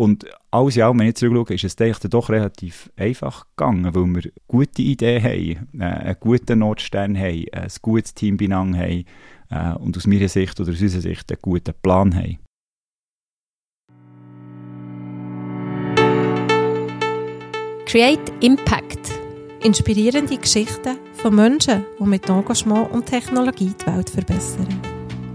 Und alles in allem, wenn ich zurückschaue, ist es dann doch relativ einfach gegangen, weil wir gute Ideen haben, äh, einen guten Notstern haben, ein gutes Team beieinander haben äh, und aus meiner Sicht oder aus unserer Sicht einen guten Plan haben. Create Impact. Inspirierende Geschichten von Menschen, die mit Engagement und Technologie die Welt verbessern.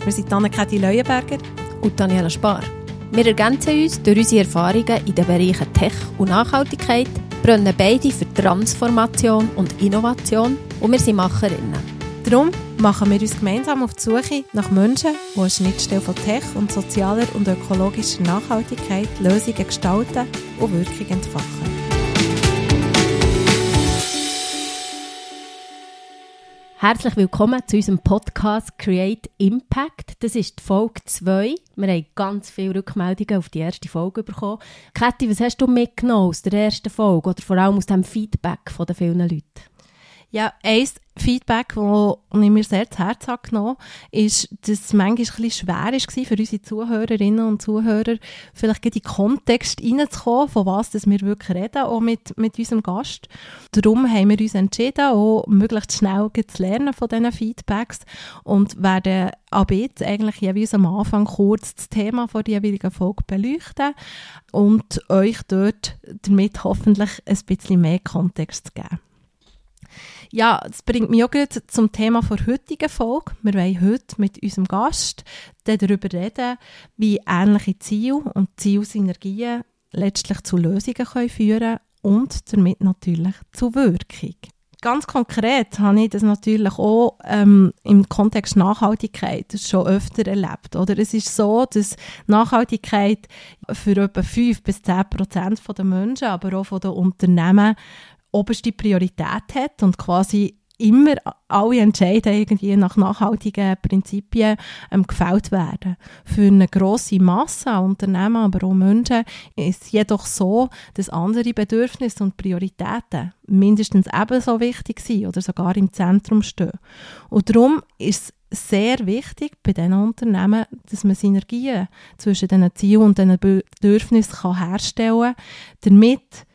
Wir sind Anne-Kathi Leuenberger und Daniela Spar. Wir ergänzen uns durch unsere Erfahrungen in den Bereichen Tech und Nachhaltigkeit, brennen beide für Transformation und Innovation und wir sind Macherinnen. Darum machen wir uns gemeinsam auf die Suche nach Menschen, die eine Schnittstelle von Tech und sozialer und ökologischer Nachhaltigkeit Lösungen gestalten und Wirkung entfachen. Herzlich willkommen zu unserem Podcast Create Impact. Das ist die Folge 2. Wir haben ganz viele Rückmeldungen auf die erste Folge bekommen. Kathi, was hast du mitgenommen aus der ersten Folge oder vor allem aus dem Feedback von den vielen Leuten? Ja, ein Feedback, das ich mir sehr zu Herzen habe genommen ist, dass es manchmal ein schwer war für unsere Zuhörerinnen und Zuhörer, vielleicht in den Kontext reinzukommen, von was wir wirklich reden, auch mit, mit unserem Gast. Darum haben wir uns entschieden, auch möglichst schnell zu lernen von diesen Feedbacks und werden ab jetzt eigentlich jeweils am Anfang kurz das Thema von jeweiligen Folge beleuchten und euch dort damit hoffentlich ein bisschen mehr Kontext geben. Ja, das bringt mich auch zum Thema der heutigen Folge. Wir wollen heute mit unserem Gast darüber reden, wie ähnliche Ziele und Zielsynergien letztlich zu Lösungen können führen und damit natürlich zu Wirkung. Ganz konkret habe ich das natürlich auch ähm, im Kontext Nachhaltigkeit schon öfter erlebt. Oder es ist so, dass Nachhaltigkeit für etwa 5 bis 10 Prozent der Menschen, aber auch den Unternehmen oberste Priorität hat und quasi immer alle Entscheidungen irgendwie nach nachhaltigen Prinzipien ähm, gefällt werden. Für eine grosse Masse an Unternehmen, aber auch Menschen ist es jedoch so, dass andere Bedürfnisse und Prioritäten mindestens ebenso wichtig sind oder sogar im Zentrum stehen. Und darum ist es sehr wichtig bei diesen Unternehmen, dass man Synergien zwischen diesen Zielen und diesen Bedürfnissen herstellen kann, damit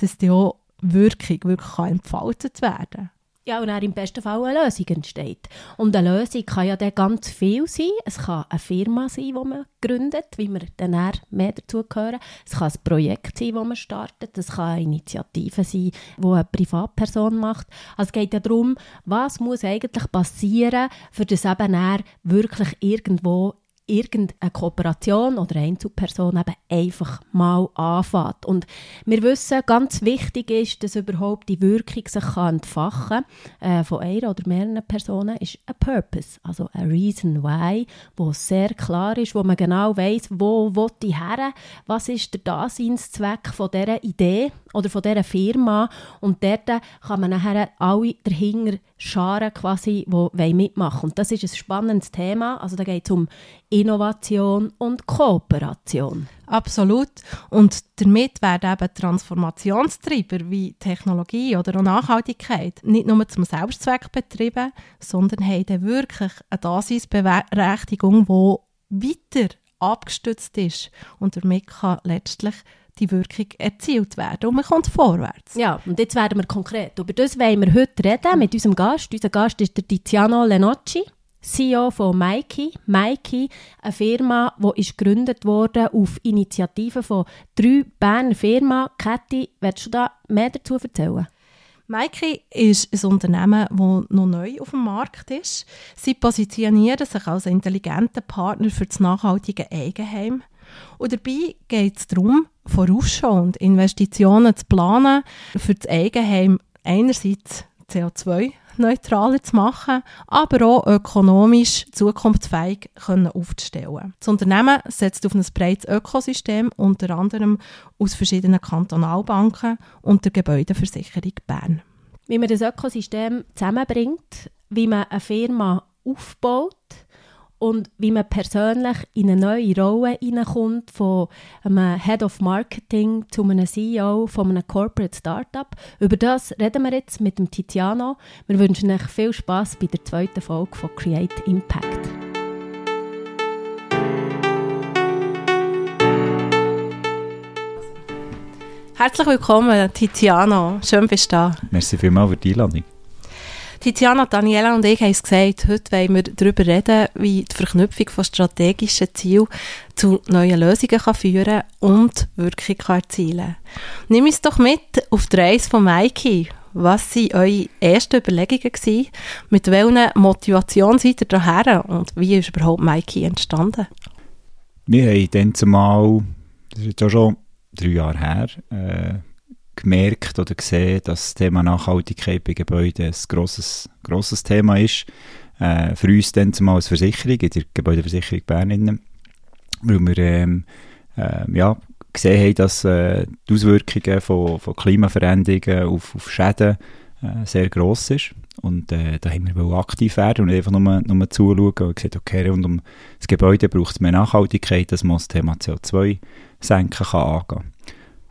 dass die auch Wirkung wirklich kann entfaltet werden ja, und dann im besten Fall eine Lösung entsteht. Und eine Lösung kann ja dann ganz viel sein. Es kann eine Firma sein, die man gründet, wie wir dann mehr dazu hören. Es kann ein Projekt sein, das man startet. Es kann eine Initiative sein, die eine Privatperson macht. Also es geht ja darum, was muss eigentlich passieren, für das eben wirklich irgendwo irgendeine Kooperation oder eine Einzelperson eben einfach mal anfängt. Und wir wissen, ganz wichtig ist, dass überhaupt die Wirkung sich kann entfachen äh, von einer oder mehreren Personen, ist ein Purpose, also ein Reason Why, wo sehr klar ist, wo man genau weiß, wo will ich her, was ist der Daseinszweck von dieser Idee oder von dieser Firma und dort kann man nachher alle dahinter scharen quasi, die mitmachen Und das ist ein spannendes Thema, also da geht es um Innovation und Kooperation. Absolut. Und damit werden eben Transformationstreiber wie Technologie oder auch Nachhaltigkeit nicht nur zum Selbstzweck betrieben, sondern haben dann wirklich eine Daseinsberechtigung, die weiter abgestützt ist und damit kann letztlich die Wirkung erzielt werden und man kommt vorwärts. Ja, und jetzt werden wir konkret. Über das wollen wir heute reden mit unserem Gast. Unser Gast ist der Tiziano Lenocci. CEO von Mikey. Mikey, eine Firma, die ist gegründet wurde auf Initiative von drei Berner Firmen. Kathi, willst du da mehr dazu erzählen? Mikey ist ein Unternehmen, das noch neu auf dem Markt ist. Sie positionieren sich als intelligenter Partner für das nachhaltige Eigenheim. Und dabei geht es darum, vorausschauend Investitionen zu planen, für das Eigenheim einerseits CO2 neutraler zu machen, aber auch ökonomisch zukunftsfähig können aufzustellen. Das Unternehmen setzt auf ein breites Ökosystem, unter anderem aus verschiedenen Kantonalbanken und der Gebäudeversicherung Bern. Wie man das Ökosystem zusammenbringt, wie man eine Firma aufbaut, und wie man persönlich in eine neue Rolle hineinkommt, von einem Head of Marketing zu einem CEO von einem Corporate Startup. Über das reden wir jetzt mit dem Tiziano. Wir wünschen euch viel Spaß bei der zweiten Folge von Create Impact. Herzlich willkommen, Tiziano. Schön bist du da. Merci vielmals für die Einladung. Tiziana, Daniela und ich haben es gesagt, heute wollen wir darüber reden, wie die Verknüpfung von strategischen Zielen zu neuen Lösungen kann führen und Wirkung kann erzielen Nimm uns doch mit auf die Reise von Mikey. Was waren eure ersten Überlegungen? Gewesen? Mit welcher Motivation seid ihr daher und wie ist überhaupt Mikey entstanden? Wir haben dann zumal, das ist jetzt auch schon drei Jahre her, äh, gemerkt oder gesehen, dass das Thema Nachhaltigkeit bei Gebäuden ein grosses, grosses Thema ist. Äh, für uns dann zumal als Versicherung, in der Gebäudeversicherung Bern, weil wir ähm, äh, ja, gesehen haben, dass äh, die Auswirkungen von, von Klimaveränderungen auf, auf Schäden äh, sehr gross ist. Und äh, da haben wir aktiv werden und einfach nur, nur zuschauen und gesagt, okay, rund um das Gebäude braucht es mehr Nachhaltigkeit, dass man das Thema CO2 senken kann angehen.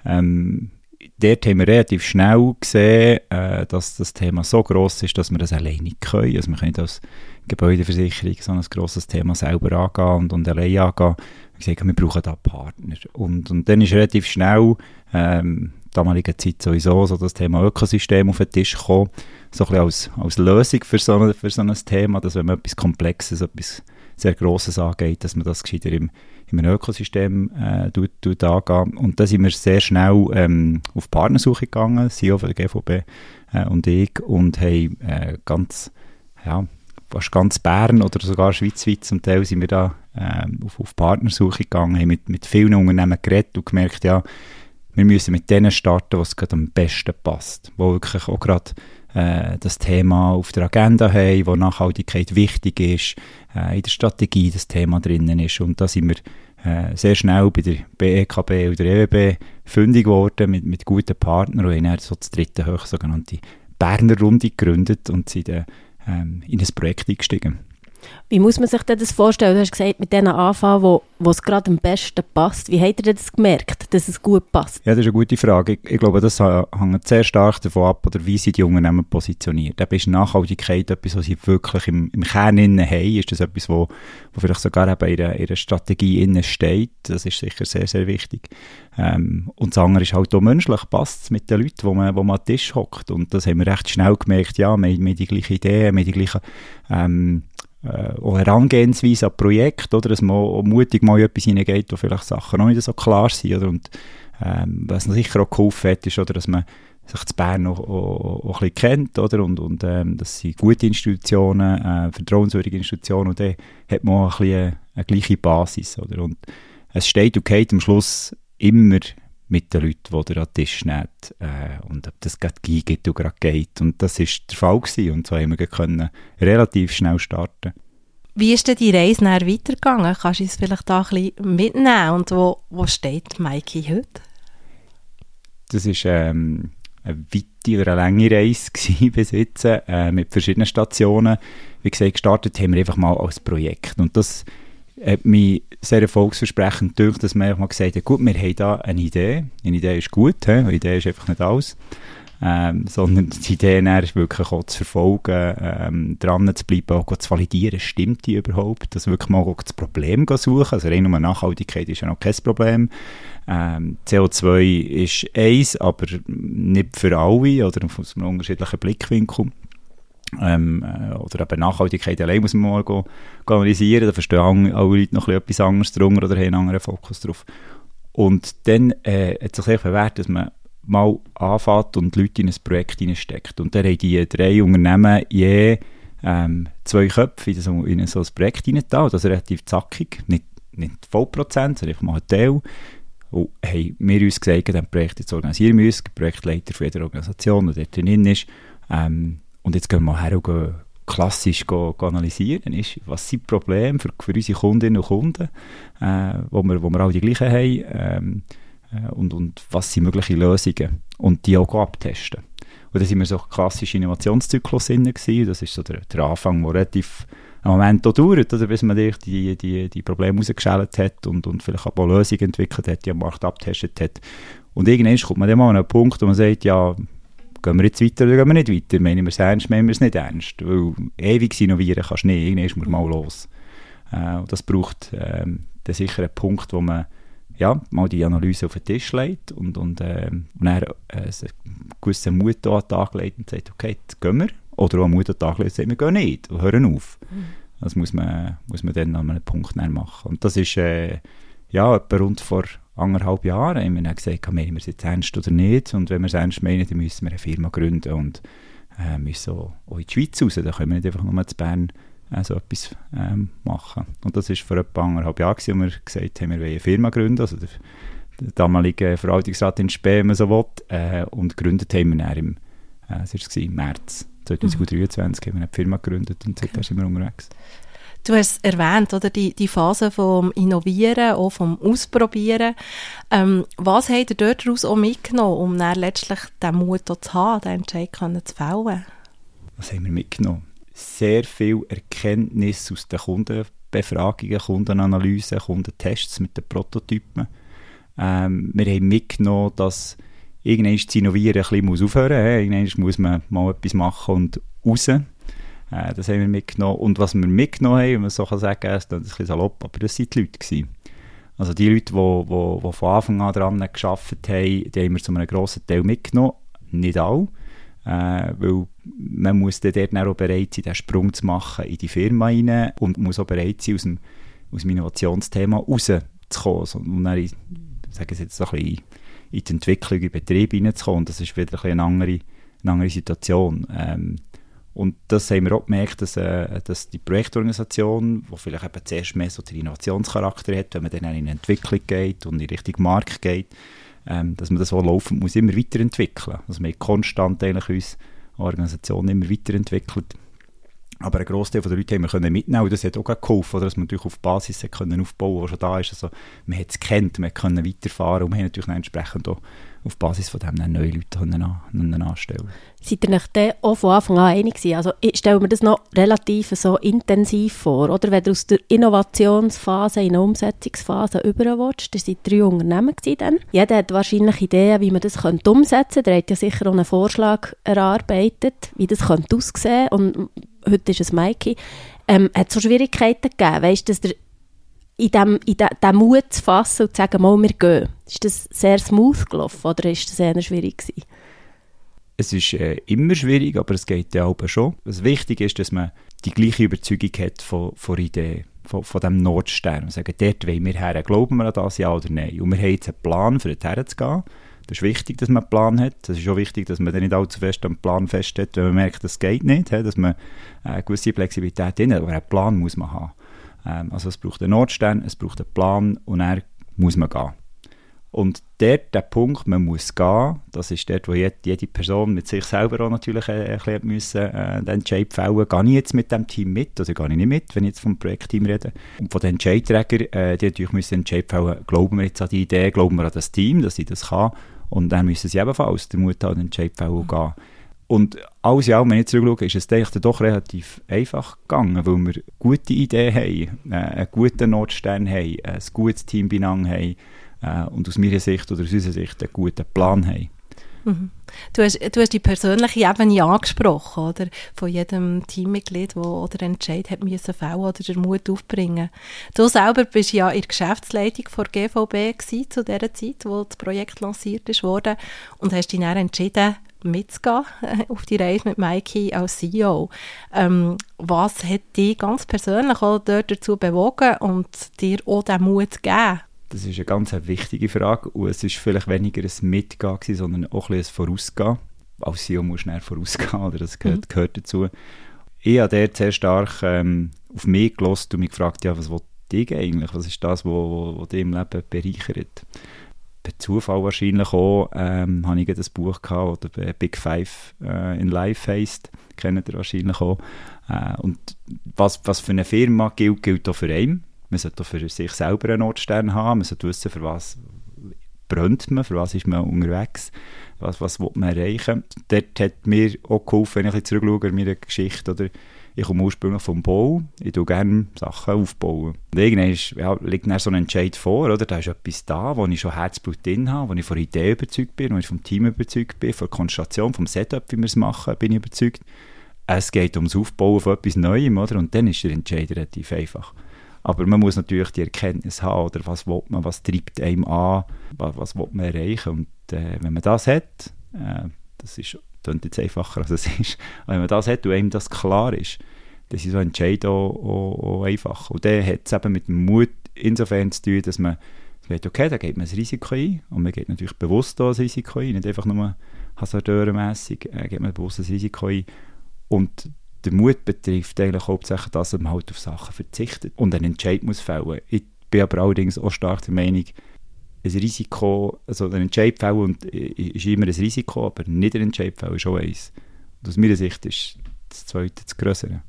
Ähm, dort haben wir relativ schnell gesehen, äh, dass das Thema so gross ist, dass wir das alleine nicht können. Also wir können als Gebäudeversicherung so ein grosses Thema selber angehen und, und allein angehen. Wir gesagt, wir brauchen da Partner. Und, und dann ist relativ schnell, ähm, damaligen Zeit sowieso, so das Thema Ökosystem auf den Tisch gekommen, so ein bisschen als, als Lösung für so, ein, für so ein Thema, dass wenn man etwas Komplexes, etwas sehr Grosses angeht, dass man das gescheiter im einem Ökosystem äh, tut, tut angehen. Und da sind wir sehr schnell ähm, auf Partnersuche gegangen, CEO von der GVB äh, und ich, und haben äh, ganz, ja, fast ganz Bern oder sogar schweizweit zum Teil sind wir da äh, auf, auf Partnersuche gegangen, haben mit, mit vielen Unternehmen geredet und gemerkt, ja, wir müssen mit denen starten, was gerade am besten passt, wo wirklich auch gerade äh, das Thema auf der Agenda haben, wo Nachhaltigkeit wichtig ist, äh, in der Strategie das Thema drinnen ist. Und da sind wir äh, sehr schnell bei der BEKB oder der EWB fündig geworden mit, mit guten Partnern und haben so das dritte hoch sogenannte Berner Runde gegründet und sind dann ähm, in ein Projekt eingestiegen. Wie muss man sich das vorstellen? Du hast gesagt, mit denen anfangen, wo, wo es gerade am besten passt. Wie habt ihr das gemerkt, dass es gut passt? Ja, das ist eine gute Frage. Ich, ich glaube, das hängt sehr stark davon ab, oder wie sie die Unternehmen positioniert. Eben ist Nachhaltigkeit etwas, was sie wirklich im, im Kern innen haben? Ist das etwas, wo, wo vielleicht sogar eben in ihrer, ihrer Strategie innen steht? Das ist sicher sehr, sehr wichtig. Ähm, und das andere ist halt auch menschlich, passt es mit den Leuten, wo man, wo man am Tisch hockt. Und das haben wir recht schnell gemerkt, ja, wir, wir haben die gleichen Ideen, wir haben die gleichen ähm, äh, Herangehensweise an Projekte, oder, dass man mutig mal etwas hineingeht, wo vielleicht Sachen noch nicht so klar sind, oder, und ähm, was sicher auch geholfen hat, ist, oder, dass man sich zu Bern auch, auch, auch ein kennt, oder, und, und ähm, das sind gute Institutionen, äh, vertrauenswürdige Institutionen, und dann hat man auch ein bisschen eine, eine gleiche Basis, oder, und es steht und geht am Schluss immer mit den Leuten, die ihr an den Tisch nehmt äh, und ob das gerade geht oder gerade geht. Und das war der Fall gewesen. und so haben wir können relativ schnell starten. Wie ist denn die Reise nachher weitergegangen? Kannst du uns vielleicht da ein bisschen mitnehmen und wo, wo steht Mikey heute? Das ist ähm, eine weite oder eine lange Reise bis jetzt, äh, mit verschiedenen Stationen. Wie gesagt, gestartet haben wir einfach mal als Projekt und das hat mich sehr erfolgsversprechend gedacht, dass man mal gesagt hat, gut, wir haben da eine Idee. Eine Idee ist gut, he? eine Idee ist einfach nicht alles. Sondern die Idee ist wirklich auch zu verfolgen, ähm, dran zu bleiben, auch zu validieren, stimmt die überhaupt, dass wirklich mal auch das Problem suchen, also rein um Nachhaltigkeit ist ja noch kein Problem. Ähm, CO2 ist eins, aber nicht für alle oder aus einem unterschiedlichen Blickwinkel ähm, äh, oder eben Nachhaltigkeit allein muss man mal go, go analysieren, da verstehen alle Leute noch etwas anderes drunter oder haben einen anderen Fokus drauf. Und dann äh, hat sich bewährt, dass man mal anfängt und Leute in ein Projekt hineinsteckt. Und dann haben die drei Unternehmen je ähm, zwei Köpfe in so, in so ein Projekt hineingetan, das ist relativ zackig, nicht, nicht Vollprozent, sondern einfach mal ein Teil. Und haben wir uns gesagt, dass Projekt jetzt organisieren müssen, Projektleiter für jede Organisation, der dort drin ist, ähm, und jetzt gehen wir her und gehen klassisch go, go analysieren, ist, was sind die Probleme für, für unsere Kundinnen und Kunden, äh, wo, wir, wo wir alle die gleichen haben, ähm, äh, und, und was sind mögliche Lösungen und die auch abtesten. Und da sind wir so klassisch Innovationszyklus gewesen. das ist so der, der Anfang, der relativ einen Moment dauert, oder, bis man die, die, die, die Probleme rausgeschält hat und, und vielleicht auch Lösungen entwickelt hat, die am Markt abgetestet hat. Und irgendwann kommt man dann mal an einen Punkt, wo man sagt, ja, gehen wir jetzt weiter oder gehen wir nicht weiter? Meinen wir es ernst, meinen wir es nicht ernst? Weil ewig innovieren kannst du nicht, irgendwann muss man mal los. Äh, das braucht ähm, dann sicher einen Punkt, wo man ja, mal die Analyse auf den Tisch legt und, und, äh, und dann äh, einen gewissen Mut an den Tag legt und sagt, okay, jetzt gehen wir. Oder auch einen Mut an den Tag legt und sagt, wir gehen nicht und hören auf. Mhm. Das muss man, muss man dann an einem Punkt machen. Und das ist äh, ja, etwa rund vor anderthalb Jahren haben wir dann gesagt, meinen wir es jetzt ernst oder nicht. Und wenn wir es ernst meinen, dann müssen wir eine Firma gründen und äh, müssen auch, auch in die Schweiz raus. Da können wir nicht einfach nur zu Bern äh, so etwas ähm, machen. Und das war vor etwa anderthalb Jahren, als wir gesagt haben, wir wollen eine Firma gründen. Also der, der damalige Verwaltungsrat in Spee, wenn man so will. Äh, und gegründet haben wir dann im, äh, war im März 2023, mhm. haben wir eine Firma gegründet und seitdem sind wir unterwegs. Du hast es erwähnt, oder? Die, die Phase vom Innovieren, auch vom Ausprobieren. Ähm, was habt ihr dort daraus auch mitgenommen, um letztlich den Mut zu haben, den Entscheid zu fällen? Was haben wir mitgenommen? Sehr viel Erkenntnis aus den Kundenbefragungen, Kundenanalysen, Kundentests mit den Prototypen. Ähm, wir haben mitgenommen, dass irgendwann das Innovieren ein bisschen aufhören muss. Irgendwann muss man mal etwas machen und raus. Äh, das haben wir mitgenommen. Und was wir mitgenommen haben, wenn man so kann sagen kann, ist ein bisschen salopp, aber das waren die Leute. Gewesen. Also die Leute, die, die, von Anfang an daran gearbeitet haben, die haben wir zu einem grossen Teil mitgenommen. Nicht alle. Äh, weil man muss dann dort auch bereit sein, den Sprung zu machen in die Firma rein und muss auch bereit sein, aus dem, aus dem Innovationsthema rauszukommen. Und dann, ich sage es jetzt so ein bisschen, in die Entwicklung, in den Betrieb reinzukommen. Das ist wieder ein eine andere, eine andere Situation. Ähm, und das haben wir auch gemerkt, dass, äh, dass die Projektorganisation, die vielleicht eben zuerst mehr so den Innovationscharakter hat, wenn man dann in Entwicklung geht und in Richtung Markt geht, ähm, dass man das auch laufend muss immer weiterentwickeln. Also wir haben konstant eigentlich uns Organisation immer weiterentwickelt. Aber ein Großteil der Leute haben wir können mitnehmen und das hat auch geholfen, dass man natürlich auf Basis aufbauen konnte, die schon da ist. Also man hat es kennt, man konnte weiterfahren und wir haben natürlich entsprechend auch auf Basis von dem neue Leute an, anstellen Seid ihr euch auch von Anfang an einig gewesen? Also ich stelle mir das noch relativ so intensiv vor, oder? Wenn du aus der Innovationsphase in eine Umsetzungsphase überwatcht, da waren drei Unternehmen dann. Jeder hat wahrscheinlich Ideen, wie man das könnte umsetzen könnte. Der hat ja sicher auch einen Vorschlag erarbeitet, wie das könnte aussehen und heute ist es Mikey. Ähm, hat es so Schwierigkeiten gegeben? Weißt du, dass der in dem, in de, dem Mut zu fassen und zu sagen, mal, wir gehen. Ist das sehr smooth gelaufen oder ist das eher schwierig gewesen? Es ist äh, immer schwierig, aber es geht ja auch schon. Was wichtig ist, dass man die gleiche Überzeugung hat von, von Idee, von, von dem Nordstern. Wir sagen, dort wollen wir her, glauben wir an das, ja oder nein? Und wir haben jetzt einen Plan, für dorthin zu gehen. Das ist wichtig, dass man einen Plan hat. Es ist auch wichtig, dass man nicht allzu fest am Plan festhält, wenn man merkt, das geht nicht, dass man äh, eine gewisse Flexibilität hat. Aber einen Plan muss man haben. Ähm, also es braucht einen Notstand, es braucht einen Plan und dann muss man gehen. Und dort, der Punkt, man muss gehen, das ist dort, wo jede, jede Person mit sich selber auch natürlich äh, erklärt müssen, äh, den Entscheid fällen, gehe ich jetzt mit dem Team mit, also gehe ich nicht mit, wenn ich jetzt vom Projektteam rede. Und von den Entscheidträgern, äh, die natürlich müssen Entscheid fällen, glauben wir jetzt an die Idee, glauben wir an das Team, dass sie das kann, und dann müssen sie ebenfalls den Mut haben, den Entscheid fällen und gehen. Und alles in allem, wenn ich zurückschaue, ist es dann doch relativ einfach gegangen, weil wir gute Ideen haben, äh, einen guten Notstern haben, ein gutes Team beieinander haben äh, und aus meiner Sicht oder aus unserer Sicht einen guten Plan haben. Mhm. Du, hast, du hast die persönliche Ebene angesprochen, oder? Von jedem Teammitglied, der oder Entscheid hat müssen fällen oder den Mut aufbringen. Du selber bist ja in der Geschäftsleitung der GVB gewesen, zu der Zeit, wo das Projekt lanciert wurde und hast dich dann entschieden, mitzugehen auf die Reise mit Mikey als CEO. Ähm, was hat dich ganz persönlich auch dort dazu bewogen und dir auch den Mut gegeben? Das ist eine ganz wichtige Frage und es ist vielleicht weniger ein Mitgehen sondern auch ein, ein Vorausgehen. Als CEO musst du schnell vorausgehen, oder das gehört, mhm. gehört dazu. Ich habe dort sehr stark ähm, auf mich gelost und mich gefragt, ja, was will ich eigentlich? Was ist das, was dich im Leben bereichert? Per Zufall wahrscheinlich auch, ähm, habe ich ein Buch gehabt, oder Big Five äh, in Life heisst, kennt ihr wahrscheinlich auch. Äh, und was, was für eine Firma gilt, gilt auch für einen. Man sollte auch für sich selber einen Notstern haben, man sollte wissen, für was brennt man, für was ist man unterwegs, was, was will man erreichen. Dort hat mir auch geholfen, wenn ich zurückschaue, meine Geschichte, oder ich komme ursprünglich vom Bau, ich tue gerne Sachen aufbauen. Und irgendwann ist, ja, liegt dann so ein Entscheid vor, oder? da ist etwas da, wo ich schon Herzblut drin habe, wo ich von der Idee überzeugt bin, wo ich vom Team überzeugt bin, von der Konstellation, vom Setup, wie wir es machen, bin ich überzeugt. Es geht ums Aufbauen von etwas Neuem, oder? und dann ist der Entscheid relativ einfach. Aber man muss natürlich die Erkenntnis haben, oder was will man, was treibt einem an, was, was will man erreichen. Und äh, wenn man das hat, äh, das ist, klingt jetzt einfacher als es ist, aber wenn man das hat und einem das klar ist, dann sind so Entscheidungen auch, auch, auch einfach. Und dann hat es eben mit dem Mut insofern zu tun, dass man sagt, okay, da geht man ein Risiko ein und man geht natürlich bewusst ein Risiko ein, nicht einfach nur hasardeurenmässig, äh, geht man bewusst ein Risiko ein und der Mut betrifft eigentlich hauptsächlich, dass man halt auf Sachen verzichtet und einen Entscheid muss fällen. Ich bin aber allerdings auch stark der Meinung, ein Risiko, also ein Entscheid fällen und, ist immer ein Risiko, aber nicht ein Entscheid fällen ist auch eins. Und aus meiner Sicht ist das Zweite das Größere.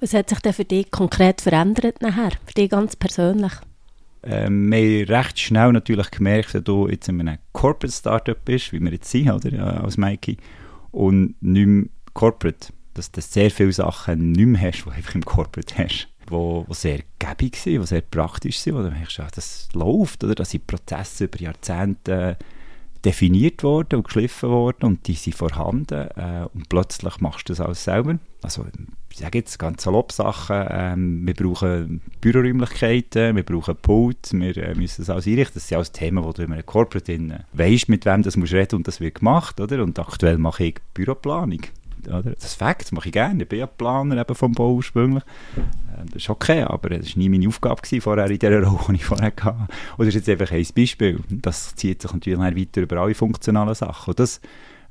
Was hat sich denn für dich konkret verändert nachher, für dich ganz persönlich? Ähm, wir haben recht schnell natürlich gemerkt, dass du jetzt in einem Corporate Startup bist, wie wir jetzt sind, oder, als Mikey, und nicht mehr Corporate, dass du sehr viele Sachen nicht mehr hast, die du einfach im Corporate hast, wo, wo sehr gäbig sind, die sehr praktisch sind, wo du merkst, ja, das läuft, oder, dass die Prozesse über Jahrzehnte definiert worden und geschliffen worden und die sind vorhanden äh, und plötzlich machst du das alles selber. Also ich sage jetzt ganz salopp Sachen, ähm, wir brauchen Büroräumlichkeiten, wir brauchen Pult, wir äh, müssen das alles einrichten. Das sind alles Themen, wo du in einem Corporate weißt, mit wem das musst reden und das wird gemacht, oder? Und aktuell mache ich Büroplanung. Oder? Das Fakt, das mache ich gerne. Ich bin ja Planer eben vom Bau ursprünglich. Äh, das ist okay, aber das war nie meine Aufgabe gewesen, vorher in dieser Rolle, die ich vorher hatte. Und das ist jetzt einfach ein Beispiel. Das zieht sich natürlich weiter über alle funktionalen Sachen. Und das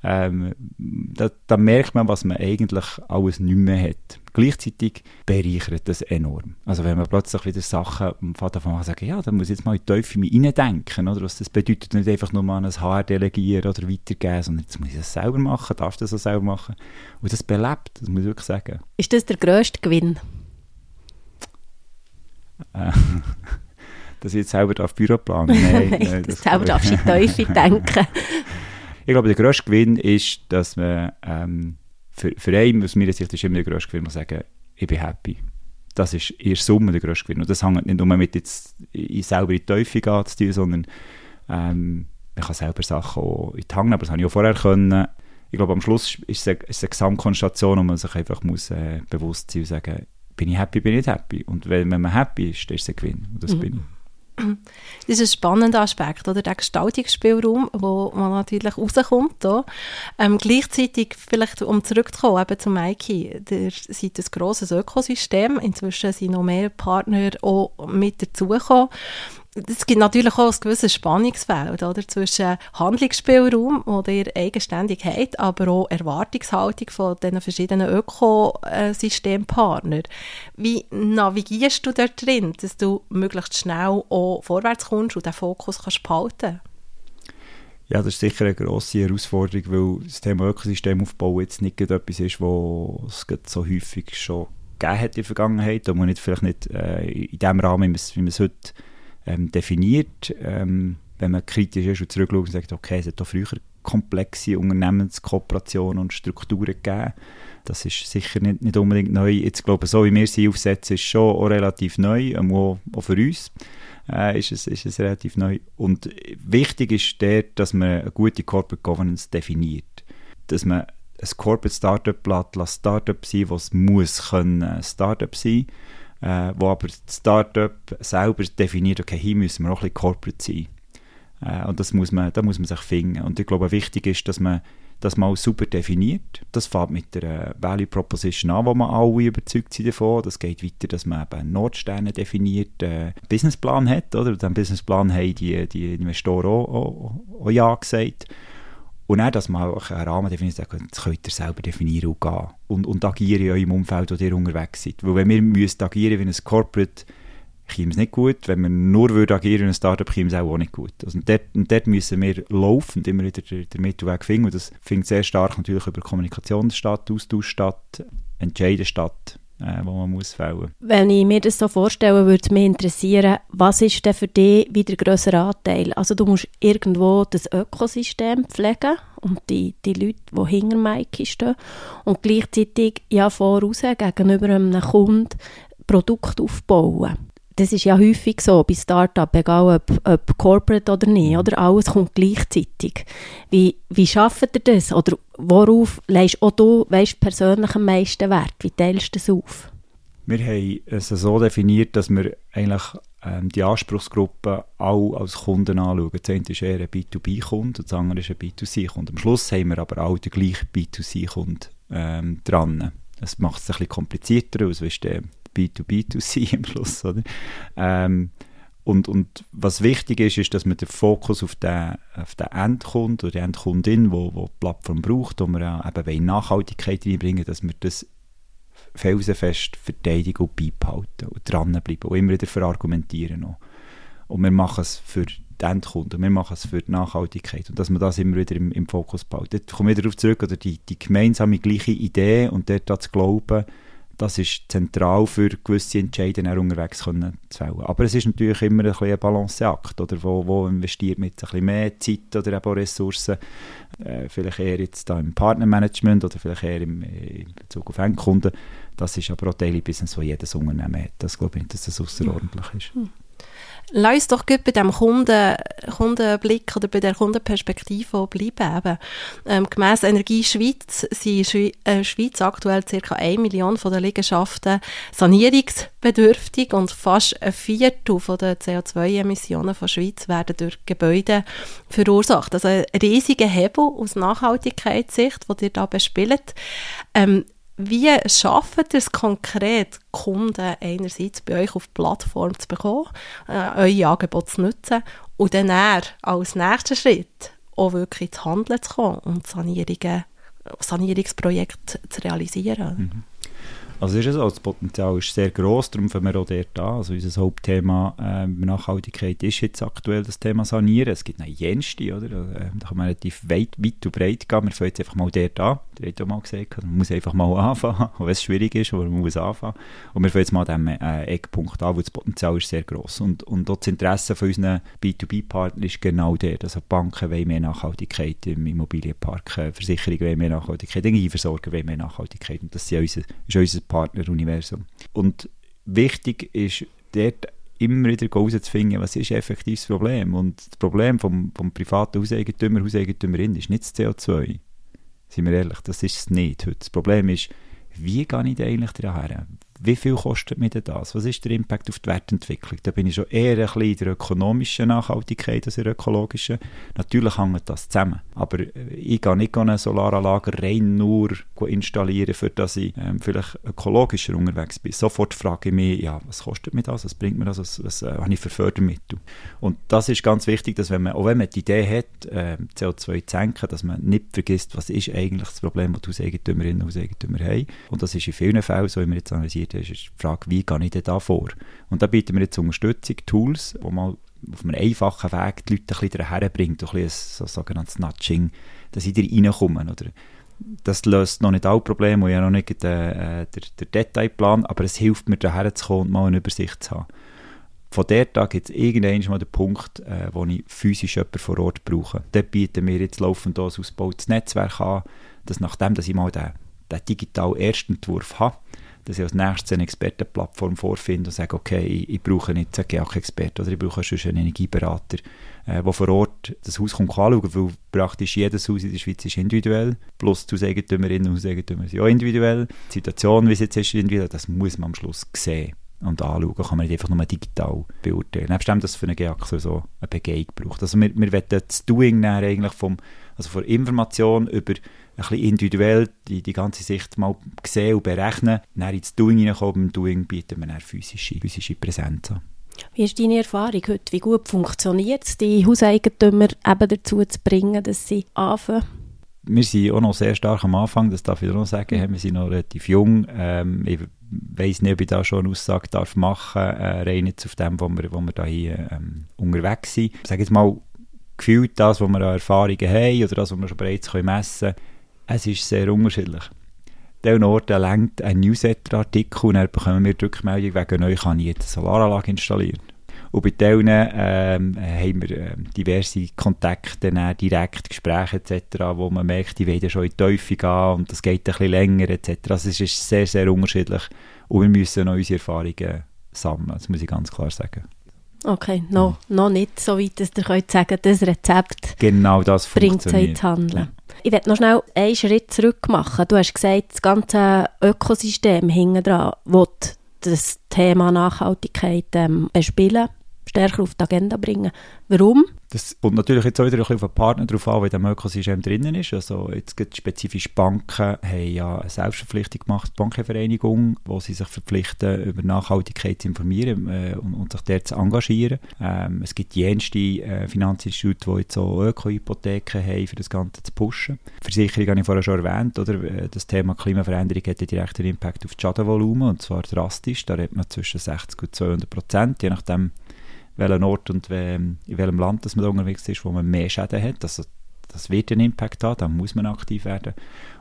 ähm, da, da, merkt man, was man eigentlich alles nicht mehr hat. Gleichzeitig bereichert das enorm. Also wenn man plötzlich wieder Sachen am Vater von sagen, ja, dann muss ich jetzt mal in die Teufel reindenken, oder was das bedeutet, nicht einfach nur mal an ein HR delegieren oder weitergeben, sondern jetzt muss ich das selber machen, darfst du das auch selber machen. Und das belebt, das muss ich wirklich sagen. Ist das der grösste Gewinn? Äh, dass ich jetzt selber auf Büro planen nein, nein das selber darfst du in die Teufel denken. Ich glaube, der grösste Gewinn ist, dass man ähm, für, für einen, aus meiner Sicht, ist immer der grösste Gewinn, man sagen, ich bin happy. Das ist in Summe der grösste Gewinn. Und das hängt nicht nur mit jetzt selber in die Teufel gehen sondern ähm, man kann selber Sachen auch in die Hand aber das habe ich auch vorher können. Ich glaube, am Schluss ist es eine, ist eine Gesamtkonstellation, wo man sich einfach muss, äh, bewusst sein und sagen, bin ich happy, bin ich nicht happy. Und wenn man happy ist, dann ist es ein Gewinn. Und das mhm. bin ich. Das ist ein spannender Aspekt, oder? Der Gestaltungsspielraum, man natürlich rauskommt. Ähm, gleichzeitig, vielleicht um zurückzukommen eben zu Mikey, der sieht ein grosses Ökosystem. Inzwischen sind noch mehr Partner auch mit dazugekommen es gibt natürlich auch ein gewisses Spannungsfeld oder, zwischen Handlungsspielraum, den ihr eigenständig habt, aber auch Erwartungshaltung von diesen verschiedenen Ökosystempartnern. Wie navigierst du dort drin, dass du möglichst schnell auch vorwärts kommst und den Fokus kannst behalten ja, das ist sicher eine grosse Herausforderung, weil das Thema Ökosystemaufbau jetzt nicht etwas ist, was es so häufig schon gegeben hat in der Vergangenheit, und man nicht, vielleicht nicht äh, in dem Rahmen, wie man es heute ähm, definiert. Ähm, wenn man kritisch ist und zurückschaut und sagt, okay, es hat auch früher komplexe Unternehmenskooperationen und Strukturen gegeben. Das ist sicher nicht, nicht unbedingt neu. Jetzt glaube ich, so wie wir sie aufsetzen, ist schon auch relativ neu, ähm, auch, auch für uns äh, ist, es, ist es relativ neu. Und wichtig ist dort, dass man eine gute Corporate Governance definiert. Dass man ein Corporate Startup lässt, Startup sein, was muss können Startup sein äh, wo aber das Startup selber definiert, okay, hier müssen wir auch ein bisschen corporate sein. Äh, und das muss man, da muss man sich finden. Und ich glaube, wichtig ist, dass man das mal super definiert. Das fängt mit der Value Proposition an, wo man alle überzeugt sind davon. Das geht weiter, dass man eben Nordsterne definiert, äh, Businessplan hat, oder? Und diesen Businessplan haben die, die Investoren auch, auch, auch Ja gesagt. Und dann, dass man einen Rahmen definiert, das könnt ihr selber definieren und gehen. Und, und agieren in eurem Umfeld, wo ihr unterwegs seid. Weil wenn wir müssen agieren wie ein Corporate, käme es nicht gut. Wenn wir nur würden agieren wie ein Startup, käme es auch nicht gut. Also dort, und dort müssen wir laufend immer wieder den, den Mittelweg finden. Und das findet sehr stark natürlich über Kommunikation statt, Austausch statt, Entscheiden statt äh, wo man muss fällen. Wenn ich mir das so vorstelle, würde mich interessieren, was ist denn für dich wieder der grössere Anteil? Also du musst irgendwo das Ökosystem pflegen und die, die Leute, die hinter Mike stehen und gleichzeitig ja voraus gegenüber einem Kunden Produkt aufbauen das ist ja häufig so bei Startup, egal ob, ob Corporate oder nicht, mhm. oder? Alles kommt gleichzeitig. Wie, wie schafft ihr das? Oder worauf legst auch du weißt, persönlich am meisten Wert? Wie teilst du das auf? Wir haben es so definiert, dass wir eigentlich ähm, die Anspruchsgruppen auch als Kunden anschauen. Das eine ist eher ein B2B-Kunde, das andere ist ein B2C-Kunde. Am Schluss haben wir aber auch den gleichen B2C-Kunden ähm, dran. Das macht es ein bisschen komplizierter, als ist der B2B2C am Schluss. Oder? Ähm, und, und was wichtig ist, ist, dass man den Fokus auf den, auf den Endkunden oder die Endkundin, wo, wo die Plattform braucht, wo wir eben Nachhaltigkeit reinbringen dass wir das felsenfest verteidigen und beibehalten und dranbleiben und immer wieder verargumentieren. Noch. Und wir machen es für die Endkunden, wir machen es für die Nachhaltigkeit und dass man das immer wieder im, im Fokus behalten. Dort kommen wir darauf zurück, oder die, die gemeinsame gleiche Idee und dort zu glauben, das ist zentral für gewisse Entscheidungen unterwegs können zu fällen. Aber es ist natürlich immer ein, ein Balanceakt, oder wo, wo investiert mit ein bisschen mehr Zeit oder eben auch Ressourcen, äh, vielleicht eher jetzt da im Partnermanagement oder vielleicht eher im, äh, in Bezug auf Endkunden. Das ist aber auch Daily Business, wo jedes Unternehmen hat. Das glaube ich, dass das außerordentlich ist. Mhm. Lass uns doch bei dem Kunden, Kundenblick oder bei der Kundenperspektive bleiben. Ähm, gemäss Energie Schweiz sind in der äh, Schweiz aktuell ca. 1 Million von der Liegenschaften sanierungsbedürftig und fast ein Viertel von der CO2-Emissionen der Schweiz werden durch Gebäude verursacht. Also ein riesiger Hebel aus Nachhaltigkeitssicht, den ihr da bespielt. Ähm, wie schafft ihr es konkret, Kunden einerseits bei euch auf die Plattform zu bekommen, äh, eure Angebote zu nutzen und dann als nächsten Schritt auch wirklich ins Handeln zu kommen und Sanierungen, Sanierungsprojekte zu realisieren? Mhm. Also ist es so, das Potenzial ist sehr groß, darum fangen wir auch dort an. Also unser Hauptthema äh, Nachhaltigkeit ist jetzt aktuell das Thema Sanieren. Es gibt eine jenste, oder? Äh, da kann man relativ weit, weit und breit gehen. Wir fangen jetzt einfach mal dort an. Ihr habt ja mal gesagt, man muss einfach mal anfangen, auch wenn es schwierig ist, aber man muss anfangen. Und wir fangen jetzt mal an diesem äh, Eckpunkt an, wo das Potenzial ist sehr groß. Und, und auch das Interesse von unseren B2B-Partnern ist genau der. Also Banken wollen mehr Nachhaltigkeit im Immobilienpark, äh, Versicherungen wollen mehr Nachhaltigkeit, Energieversorger wollen mehr Nachhaltigkeit. Und das ist unser, ist unser Partneruniversum. Und wichtig ist, dort immer wieder herauszufinden, was ist effektiv das Problem. Und das Problem vom, vom privaten Hauseigentümer, Hauseigentümerin ist nicht das CO2. Sind wir ehrlich, das ist es nicht heute. Das Problem ist, wie gehe ich da eigentlich daher? Wie viel kostet mir das? Was ist der Impact auf die Wertentwicklung? Da bin ich schon eher ein bisschen in der ökonomischen Nachhaltigkeit als in der ökologischen. Natürlich hängt das zusammen. Aber ich gehe nicht eine Solaranlage rein nur installieren, für dass ich ähm, vielleicht ökologischer unterwegs bin. Sofort frage ich mich, ja, was kostet mir das? Was bringt mir das? Was, was äh, habe ich für Fördermittel? Und das ist ganz wichtig, dass wenn man, auch wenn man die Idee hat, äh, CO2 zu senken, dass man nicht vergisst, was ist eigentlich das Problem, das Hauseigentümerinnen und Hauseigentümer haben. Und das ist in vielen Fällen, so wie wir jetzt analysiert ist, die Frage, wie gehe ich denn da vor? Und da bieten wir jetzt Unterstützung, Tools, wo man auf einem einfachen Weg die Leute ein bisschen herbringt, ein bisschen so sogenanntes Nudging, dass sie da reinkommen. Oder das löst noch nicht alle Probleme, und ja noch nicht den, äh, der Detailplan, aber es hilft mir, daher zu kommen und mal eine Übersicht zu haben. Von der Tag gibt es irgendwann mal den Punkt, äh, wo ich physisch jemanden vor Ort brauche. Dort bieten wir jetzt laufend ein ausgebautes Netzwerk an, dass nachdem dass ich mal den, den digitalen Erstentwurf habe, dass ich als nächstes eine Expertenplattform vorfinde und sage, okay, ich, ich brauche nicht einen GEAC-Experte oder ich brauche schon einen Energieberater, äh, der vor Ort das Haus kommt anschauen weil praktisch jedes Haus in der Schweiz ist individuell, plus die Hauseigentümerinnen und Hauseigentümer sind auch individuell. Die Situation, wie es jetzt ist, individuell, das muss man am Schluss sehen und anschauen, kann man nicht einfach nur digital beurteilen. Nebst dem, dass für einen GEAC so eine Begehung braucht. Also wir, wir wollen das Doing eigentlich vom, also von Information über bisschen individuell die, die ganze Sicht mal sehen und berechnen. Dann ins Doing hineinkommen, im Doing bieten wir dann physische, physische Präsenz an. Wie ist deine Erfahrung heute? Wie gut funktioniert es, die Hauseigentümer eben dazu zu bringen, dass sie anfangen? Wir sind auch noch sehr stark am Anfang, das darf ich noch sagen. Mhm. Wir sind noch relativ jung. Ähm, ich weiß nicht, ob ich da schon eine Aussage darf machen darf, äh, rein jetzt auf dem, wo wir, wo wir da hier ähm, unterwegs sind. Ich sage jetzt mal, gefühlt das, was wir an Erfahrungen haben oder das, was wir schon bereits messen können, es ist sehr unterschiedlich. An Orten lenkt ein Newsletter-Artikel und dann bekommen wir die Rückmeldung, wegen euch kann ich jetzt eine Solaranlage installieren. Und bei denen ähm, haben wir ähm, diverse Kontakte, direkt Gespräche etc., wo man merkt, die wollen schon in die Teufel gehen und das geht ein bisschen länger etc. Also es ist sehr, sehr unterschiedlich und wir müssen noch unsere Erfahrungen sammeln, das muss ich ganz klar sagen. Okay, noch, noch nicht so weit, dass ihr könnt sagen das Rezept genau das bringt es ins Handeln. Ja. Ich werde noch schnell einen Schritt zurück machen. Du hast gesagt, das ganze Ökosystem hinten dran will das Thema Nachhaltigkeit ähm, bespielen, stärker auf die Agenda bringen. Warum? Das kommt natürlich jetzt auch wieder ein bisschen auf den Partner drauf an, der im Ökosystem drinnen ist. Also jetzt gibt spezifisch Banken haben ja eine Selbstverpflichtung gemacht, die Bankenvereinigung, wo sie sich verpflichten, über Nachhaltigkeit zu informieren äh, und, und, sich dort zu engagieren. Ähm, es gibt jenste äh, Finanzinstitute, die jetzt auch Öko-Hypotheken haben, für das Ganze zu pushen. Versicherung habe ich vorher schon erwähnt, oder? Äh, das Thema Klimaveränderung hat einen direkten Impact auf das Schadenvolumen, und zwar drastisch. Da redet man zwischen 60 und 200 Prozent, je nachdem, welchen Ort und in welchem Land dass man unterwegs ist, wo man mehr Schäden hat. Also, das wird einen Impact haben, da muss man aktiv werden.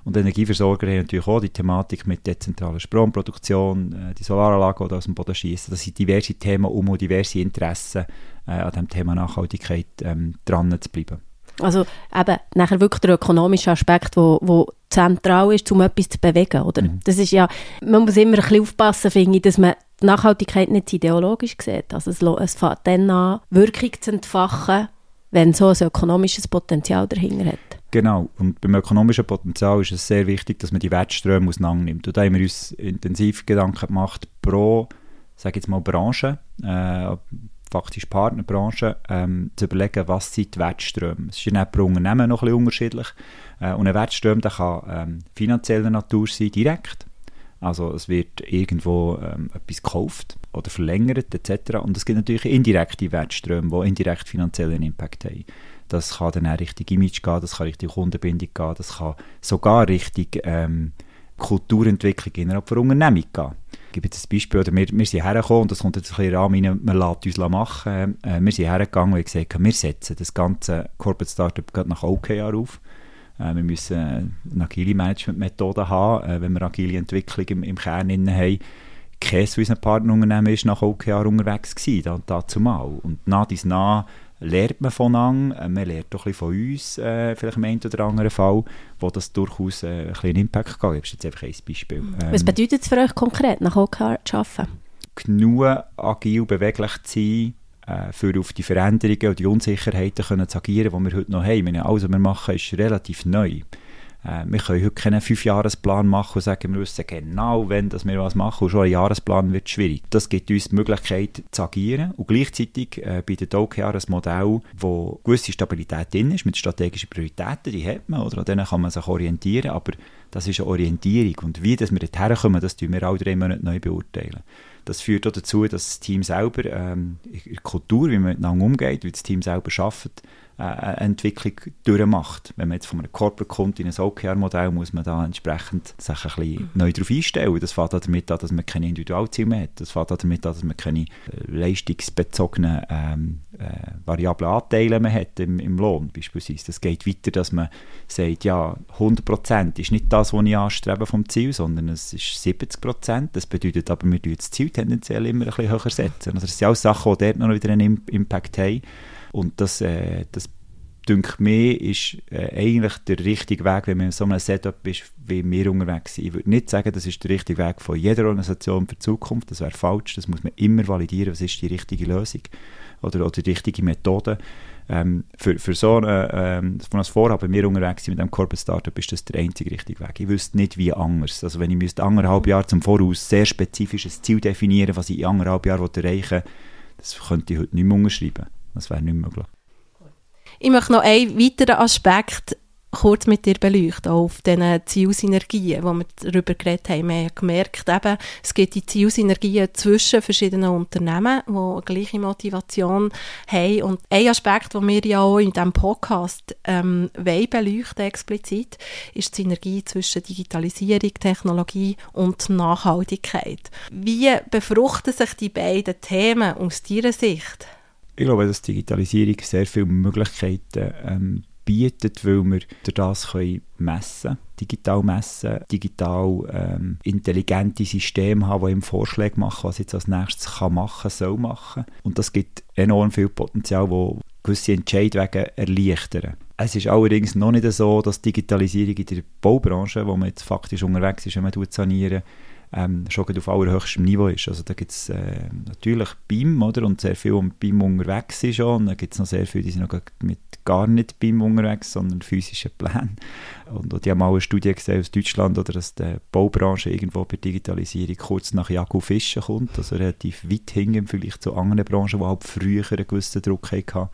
Und Energieversorger haben natürlich auch die Thematik mit dezentraler Stromproduktion, äh, die Solaranlagen, die aus dem Boden schießen. Das sind diverse Themen, um auch diverse Interessen äh, an dem Thema Nachhaltigkeit ähm, dran zu bleiben. Also eben nachher wirklich der ökonomische Aspekt, wo, wo zentral ist, um etwas zu bewegen, oder? Mhm. Das ist ja, man muss immer ein bisschen aufpassen, finde ich, dass man Nachhaltigkeit nicht ideologisch sieht. Also es, es fängt dann an, Wirkung zu entfachen, wenn so ein ökonomisches Potenzial dahinter hat. Genau, und beim ökonomischen Potenzial ist es sehr wichtig, dass man die Wertströme auseinander. Und da haben wir uns intensiv Gedanken gemacht pro, sage jetzt mal, Branche, äh, faktisch Partnerbranche, ähm, zu überlegen, was sind die Wertströme. Es ist ja pro Unternehmen noch ein bisschen unterschiedlich. Äh, und ein Wertstrom der kann ähm, finanzieller Natur sein, direkt. Also es wird irgendwo ähm, etwas gekauft oder verlängert etc. Und es gibt natürlich indirekte Wertströme, die indirekt finanziellen Impact haben. Das kann dann auch Richtung Image gehen, das kann Richtung Kundenbindung gehen, das kann sogar Richtung ähm, Kulturentwicklung innerhalb der Unternehmung gehen. Ich gebe jetzt ein Beispiel, oder wir, wir sind hergekommen, und das kommt jetzt ein bisschen rein, man lässt uns machen. Äh, wir sind hergegangen und haben gesagt, wir setzen das ganze Corporate Startup nach OKR auf. Äh, wir müssen eine agile Management-Methode haben, äh, wenn wir agile Entwicklung im, im Kern haben. Kein von unseren Partnerunternehmen war nach OKR unterwegs gewesen, da, dazu mal. Und nach dies nach lernt man voneinander, äh, man lernt auch ein bisschen von uns, äh, vielleicht im einen oder anderen Fall, wo das durchaus äh, ein bisschen Impact gibt. Das ist jetzt einfach ein Beispiel. Ähm, Was bedeutet es für euch konkret, nach OKR zu arbeiten? Genug agil beweglich zu sein, äh, für auf die Veränderungen und die Unsicherheiten können zu agieren, die wir heute noch haben. Meine, alles, was wir machen, ist relativ neu. Äh, wir können heute keinen Fünfjahresplan machen und sagen, wir wissen genau, wenn dass wir was machen. Und schon ein Jahresplan wird schwierig. Das gibt uns die Möglichkeit zu agieren. Und gleichzeitig äh, bietet OKR ein Modell, wo gewisse Stabilität drin ist, mit strategischen Prioritäten, die hat man, oder an denen kann man sich orientieren, aber das ist eine Orientierung. Und wie dass wir dorthin kommen, das tun wir alle drei Monate neu beurteilen. Das führt auch dazu, dass das Team selber, ähm, in der Kultur, wie man miteinander umgeht, wie das Team selber arbeitet, eine Entwicklung durchmacht. Wenn man jetzt von einem Corporate kommt in ein OKR-Modell, muss man da entsprechend sich ein bisschen mhm. neu darauf einstellen. Das fängt damit an, dass man keine Individualziele mehr hat. Das fängt damit an, dass man keine äh, leistungsbezogenen ähm, äh, variablen Anteile mehr hat im, im Lohn beispielsweise. Das geht weiter, dass man sagt, ja, 100% ist nicht das, was ich anstrebe vom Ziel, sondern es ist 70%. Das bedeutet aber, wir das Ziel tendenziell immer ein bisschen höher setzen. Also das sind auch Sachen, die dort noch wieder einen Impact haben. Und das, äh, das denke mir, ist äh, eigentlich der richtige Weg, wenn man in so einem Setup ist, wie wir unterwegs sind. Ich würde nicht sagen, das ist der richtige Weg von jeder Organisation für die Zukunft. Das wäre falsch. Das muss man immer validieren. Was ist die richtige Lösung oder, oder die richtige Methode? Ähm, für, für so eine, ähm, von das Vorhaben, wir unterwegs sind mit einem Corporate Startup, ist das der einzige richtige Weg. Ich wüsste nicht, wie anders. Also wenn ich müsste anderthalb Jahre zum Voraus sehr spezifisches Ziel definieren, was ich in anderthalb Jahren erreichen will, das könnte ich heute nicht mehr unterschreiben. Das wäre nicht möglich. Ich möchte noch einen weiteren Aspekt kurz mit dir beleuchten, auf diesen Zielsynergien, wo wir darüber geredet haben. Wir haben gemerkt, eben, es gibt die Zielsynergien zwischen verschiedenen Unternehmen, die eine gleiche Motivation haben. Und ein Aspekt, den wir ja auch in diesem Podcast ähm, beleuchten explizit, ist die Synergie zwischen Digitalisierung, Technologie und Nachhaltigkeit. Wie befruchten sich die beiden Themen aus deiner Sicht? Ich glaube, dass Digitalisierung sehr viele Möglichkeiten ähm, bietet, weil wir das können messen digital messen, digital ähm, intelligente Systeme haben, die ihm Vorschläge machen, was jetzt als nächstes kann machen, soll machen. Und das gibt enorm viel Potenzial, wo gewisse Entscheidungen erleichtern. Es ist allerdings noch nicht so, dass Digitalisierung in der Baubranche, wo man jetzt faktisch unterwegs ist, wenn man sanieren ähm, schon auf allerhöchstem Niveau ist. Also da gibt es äh, natürlich BIM, oder? Und sehr viel um BIM unterwegs ist schon. Und dann gibt es noch sehr viele, die sind noch mit gar nicht BIM unterwegs, sondern physischen Plänen. Und, die haben mal eine Studie gesehen aus Deutschland, oder dass die Baubranche irgendwo bei Digitalisierung kurz nach Jakob Fischen kommt, also relativ weit hinten vielleicht zu anderen Branchen, die halt früher einen gewissen Druck hatten.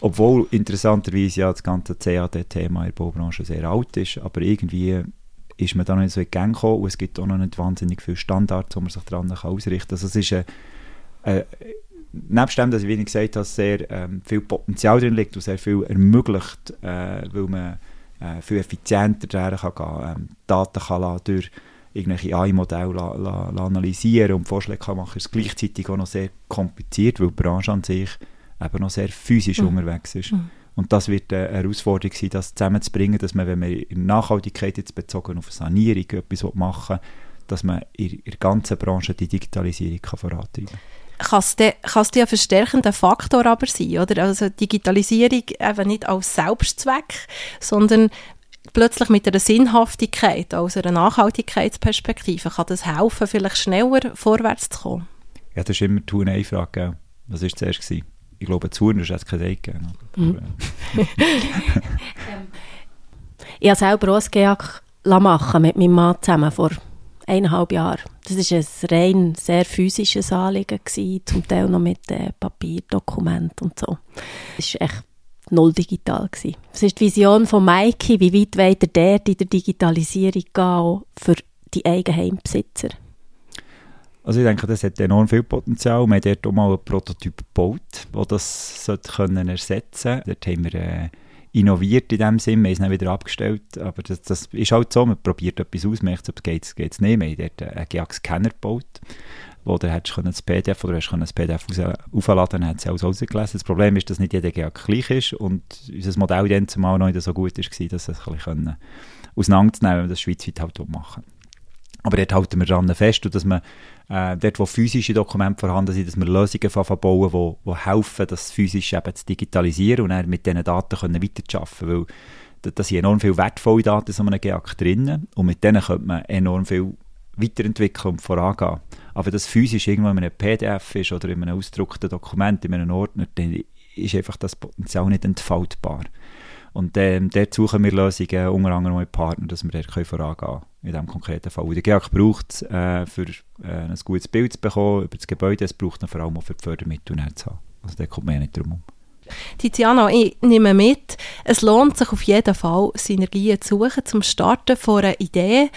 Obwohl interessanterweise ja das ganze CAD-Thema in der Baubranche sehr alt ist, aber irgendwie ist man da noch nicht so gekommen und es gibt auch noch nicht wahnsinnig viele Standards, wo man sich daran ausrichten kann. Also es ist ein, ein nebst dem, dass ich, wie ich gesagt habe, sehr ähm, viel Potenzial drin liegt und sehr viel ermöglicht, äh, weil man äh, viel effizienter daran kann gehen, ähm, Daten kann lassen, durch irgendwelche AI-Modelle analysieren und Vorschläge kann machen, ist gleichzeitig auch noch sehr kompliziert, weil die Branche an sich eben noch sehr physisch mhm. unterwegs ist. Mhm. Und das wird eine Herausforderung sein, das zusammenzubringen, dass man, wenn man in Nachhaltigkeit jetzt bezogen auf Sanierung etwas machen will, dass man in der ganzen Branche die Digitalisierung kann vorantreiben kann kann es ein verstärkender Faktor aber sein, oder? Also Digitalisierung eben nicht als Selbstzweck, sondern plötzlich mit einer Sinnhaftigkeit, aus einer Nachhaltigkeitsperspektive, kann das helfen, vielleicht schneller vorwärts zu kommen? Ja, das ist immer die Huhn-Frage, Was war zuerst? Gewesen? Ich glaube, zu Huhn ist es kein Ei gegeben. Mhm. ich habe selber auch ein GEAK machen mit meinem Mann zusammen vor eineinhalb Jahren. Das war ein rein sehr physisches Anliegen, gewesen, zum Teil noch mit äh, Papierdokumenten und so. Es war echt null digital. Gewesen. Das ist die Vision von Maiki, wie weit weiter der in der Digitalisierung gehen, für die Eigenheimbesitzer. Also ich denke, das hat enorm viel Potenzial. Wir haben dort auch mal einen Prototyp gebaut, der das können ersetzen sollte. Dort haben wir äh, innoviert in dem Sinn, wir haben es dann wieder abgestellt, aber das, das ist halt so, man probiert etwas aus, merkt, ob es geht, geht es nicht. Wir haben dort einen GAX-Scanner gebaut, wo du das PDF oder hast das PDF aufladen, dann hat es alles rausgelesen. Das Problem ist, dass nicht jeder GAX gleich ist und unser Modell dann zumal noch nicht so gut war, dass es ein bisschen auseinanderzunehmen, wenn wir das schweizweit halt machen. Aber dort halten wir daran fest, dass man äh, dort, wo physische Dokumente vorhanden sind, dass wir Lösungen bauen, die, die helfen, das physisch eben zu digitalisieren und dann mit diesen Daten können weiterzuarbeiten weil da sind enorm viele wertvolle Daten in so einem GEAC drin und mit denen könnte man enorm viel weiterentwickeln und vorangehen. Aber wenn das physisch irgendwo in einem PDF ist oder in einem ausgedruckten Dokument, in einem Ordner, dann ist einfach das Potenzial nicht entfaltbar. Und ähm, dort suchen wir Lösungen, unter anderem mit Partnern, dass wir dort vorangehen können, in diesem konkreten Fall. Und der GEAK braucht es, äh, für äh, ein gutes Bild zu bekommen über das Gebäude, es braucht vor allem auch für die Fördermittel zu haben. Also da kommt man ja nicht drum herum. Tiziana, ich nehme mit, es lohnt sich auf jeden Fall, Synergien zu suchen, zum Starten von einer Idee,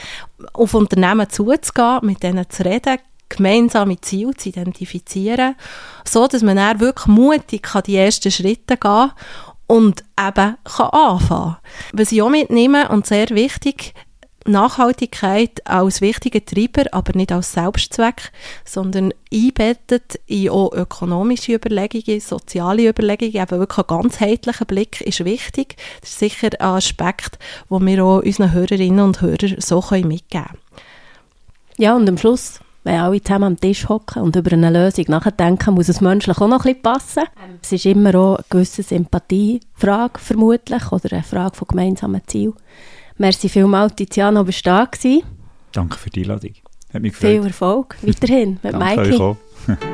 auf Unternehmen zuzugehen, mit denen zu reden, gemeinsame Ziele zu identifizieren, so dass man dann wirklich mutig kann die ersten Schritte gehen und eben kann anfangen Was ich auch mitnehme und sehr wichtig, Nachhaltigkeit als wichtiger Treiber, aber nicht als Selbstzweck, sondern einbettet in auch ökonomische Überlegungen, soziale Überlegungen, eben wirklich ein ganzheitlicher Blick ist wichtig. Das ist sicher ein Aspekt, den wir auch unseren Hörerinnen und Hörern so mitgeben können. Ja, und am Schluss wenn alle zusammen am Tisch hocken und über eine Lösung nachdenken, muss es menschlich auch noch ein bisschen passen. Es ist immer auch eine gewisse Sympathiefrage vermutlich oder eine Frage von gemeinsamen Zielen. Merci vielmals, Tiziana, bist du da gewesen. Danke für die Einladung. Hat mich gefreut. Viel Erfolg weiterhin mit Danke Maiki.